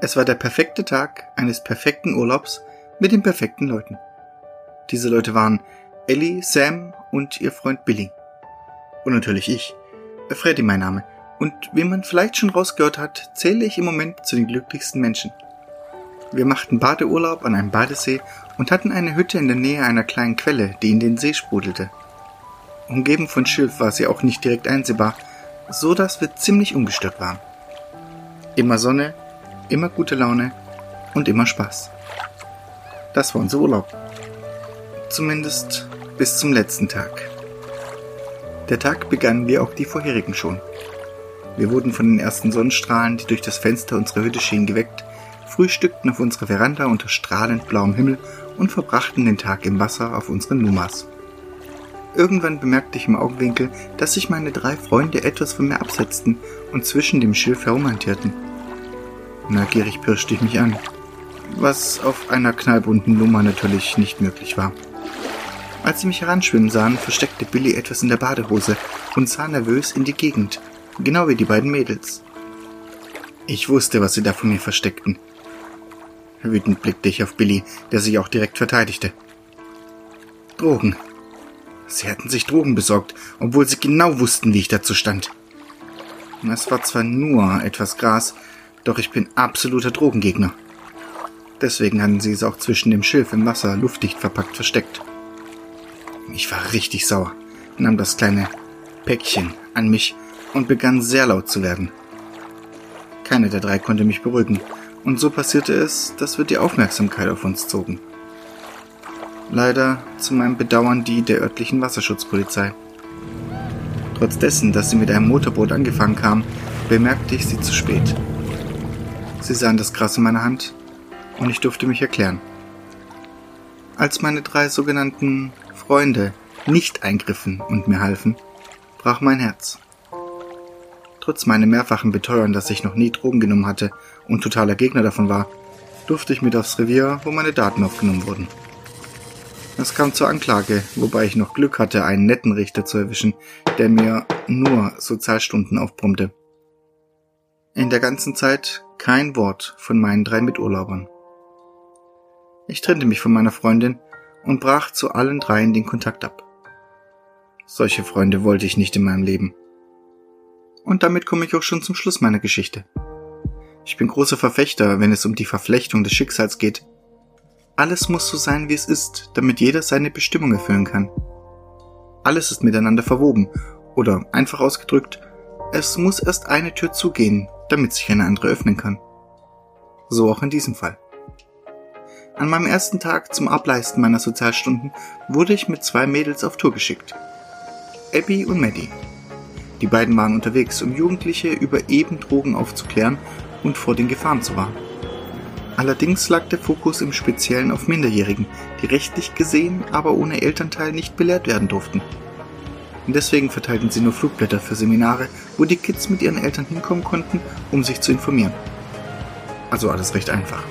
Es war der perfekte Tag eines perfekten Urlaubs mit den perfekten Leuten. Diese Leute waren Ellie, Sam und ihr Freund Billy. Und natürlich ich. Freddy mein Name. Und wie man vielleicht schon rausgehört hat, zähle ich im Moment zu den glücklichsten Menschen. Wir machten Badeurlaub an einem Badesee und hatten eine Hütte in der Nähe einer kleinen Quelle, die in den See sprudelte. Umgeben von Schilf war sie auch nicht direkt einsehbar, so dass wir ziemlich ungestört waren. Immer Sonne, immer gute Laune und immer Spaß. Das war unser Urlaub. Zumindest bis zum letzten Tag. Der Tag begann wie auch die vorherigen schon. Wir wurden von den ersten Sonnenstrahlen, die durch das Fenster unserer Hütte schienen, geweckt, frühstückten auf unserer Veranda unter strahlend blauem Himmel und verbrachten den Tag im Wasser auf unseren Numas. Irgendwann bemerkte ich im Augenwinkel, dass sich meine drei Freunde etwas von mir absetzten und zwischen dem Schilf herumhantierten. Neugierig pirschte ich mich an, was auf einer knallbunten Nummer natürlich nicht möglich war. Als sie mich heranschwimmen sahen, versteckte Billy etwas in der Badehose und sah nervös in die Gegend, genau wie die beiden Mädels. Ich wusste, was sie da von mir versteckten. Wütend blickte ich auf Billy, der sich auch direkt verteidigte. Drogen. Sie hatten sich Drogen besorgt, obwohl sie genau wussten, wie ich dazu stand. Es war zwar nur etwas Gras, doch ich bin absoluter Drogengegner. Deswegen hatten sie es auch zwischen dem Schilf im Wasser luftdicht verpackt versteckt. Ich war richtig sauer, nahm das kleine Päckchen an mich und begann sehr laut zu werden. Keine der drei konnte mich beruhigen, und so passierte es, dass wir die Aufmerksamkeit auf uns zogen. Leider zu meinem Bedauern die der örtlichen Wasserschutzpolizei. Trotz dessen, dass sie mit einem Motorboot angefangen kam, bemerkte ich sie zu spät. Sie sahen das Gras in meiner Hand und ich durfte mich erklären. Als meine drei sogenannten Freunde nicht eingriffen und mir halfen, brach mein Herz. Trotz meinem mehrfachen Beteuern, dass ich noch nie Drogen genommen hatte und totaler Gegner davon war, durfte ich mit aufs Revier, wo meine Daten aufgenommen wurden. Es kam zur Anklage, wobei ich noch Glück hatte, einen netten Richter zu erwischen, der mir nur Sozialstunden aufbrummte. In der ganzen Zeit kein Wort von meinen drei Miturlaubern. Ich trennte mich von meiner Freundin und brach zu allen dreien den Kontakt ab. Solche Freunde wollte ich nicht in meinem Leben. Und damit komme ich auch schon zum Schluss meiner Geschichte. Ich bin großer Verfechter, wenn es um die Verflechtung des Schicksals geht. Alles muss so sein, wie es ist, damit jeder seine Bestimmung erfüllen kann. Alles ist miteinander verwoben, oder einfach ausgedrückt, es muss erst eine Tür zugehen, damit sich eine andere öffnen kann. So auch in diesem Fall. An meinem ersten Tag zum Ableisten meiner Sozialstunden wurde ich mit zwei Mädels auf Tour geschickt. Abby und Maddie. Die beiden waren unterwegs, um Jugendliche über eben Drogen aufzuklären und vor den Gefahren zu warnen. Allerdings lag der Fokus im Speziellen auf Minderjährigen, die rechtlich gesehen, aber ohne Elternteil nicht belehrt werden durften. Und deswegen verteilten sie nur Flugblätter für Seminare, wo die Kids mit ihren Eltern hinkommen konnten, um sich zu informieren. Also alles recht einfach.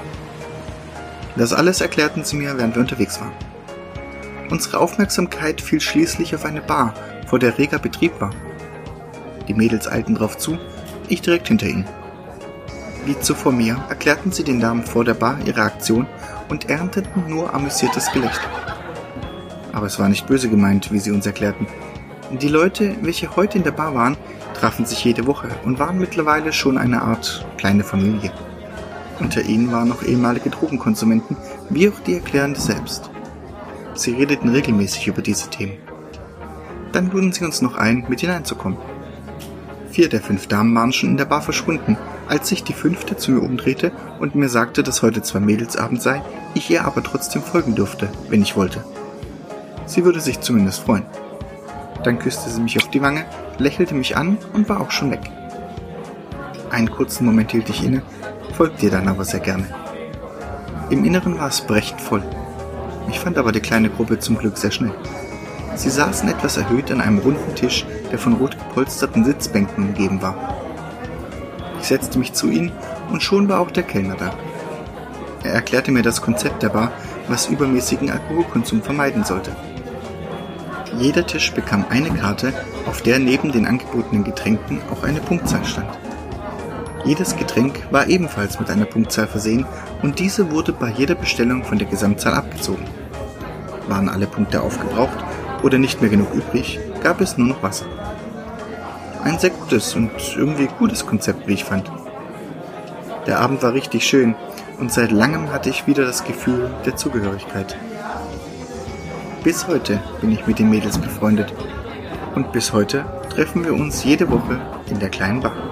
Das alles erklärten sie mir, während wir unterwegs waren. Unsere Aufmerksamkeit fiel schließlich auf eine Bar, vor der reger Betrieb war. Die Mädels eilten drauf zu, ich direkt hinter ihnen. Wie zuvor mir erklärten sie den Damen vor der Bar ihre Aktion und ernteten nur amüsiertes Gelächter. Aber es war nicht böse gemeint, wie sie uns erklärten. Die Leute, welche heute in der Bar waren, trafen sich jede Woche und waren mittlerweile schon eine Art kleine Familie. Unter ihnen waren noch ehemalige Drogenkonsumenten, wie auch die Erklärende selbst. Sie redeten regelmäßig über diese Themen. Dann luden sie uns noch ein, mit hineinzukommen. Vier der fünf Damen waren schon in der Bar verschwunden, als sich die fünfte zu mir umdrehte und mir sagte, dass heute zwar Mädelsabend sei, ich ihr aber trotzdem folgen dürfte, wenn ich wollte. Sie würde sich zumindest freuen. Dann küsste sie mich auf die Wange, lächelte mich an und war auch schon weg. Einen kurzen Moment hielt ich inne, folgte ihr dann aber sehr gerne. Im Inneren war es brechend voll. Ich fand aber die kleine Gruppe zum Glück sehr schnell. Sie saßen etwas erhöht an einem runden Tisch, der von rot gepolsterten Sitzbänken umgeben war. Ich setzte mich zu ihnen und schon war auch der Kellner da. Er erklärte mir das Konzept der Bar, was übermäßigen Alkoholkonsum vermeiden sollte. Jeder Tisch bekam eine Karte, auf der neben den angebotenen Getränken auch eine Punktzahl stand. Jedes Getränk war ebenfalls mit einer Punktzahl versehen und diese wurde bei jeder Bestellung von der Gesamtzahl abgezogen. Waren alle Punkte aufgebraucht oder nicht mehr genug übrig, gab es nur noch Wasser. Ein sehr gutes und irgendwie gutes Konzept, wie ich fand. Der Abend war richtig schön und seit langem hatte ich wieder das Gefühl der Zugehörigkeit. Bis heute bin ich mit den Mädels befreundet und bis heute treffen wir uns jede Woche in der kleinen Bar.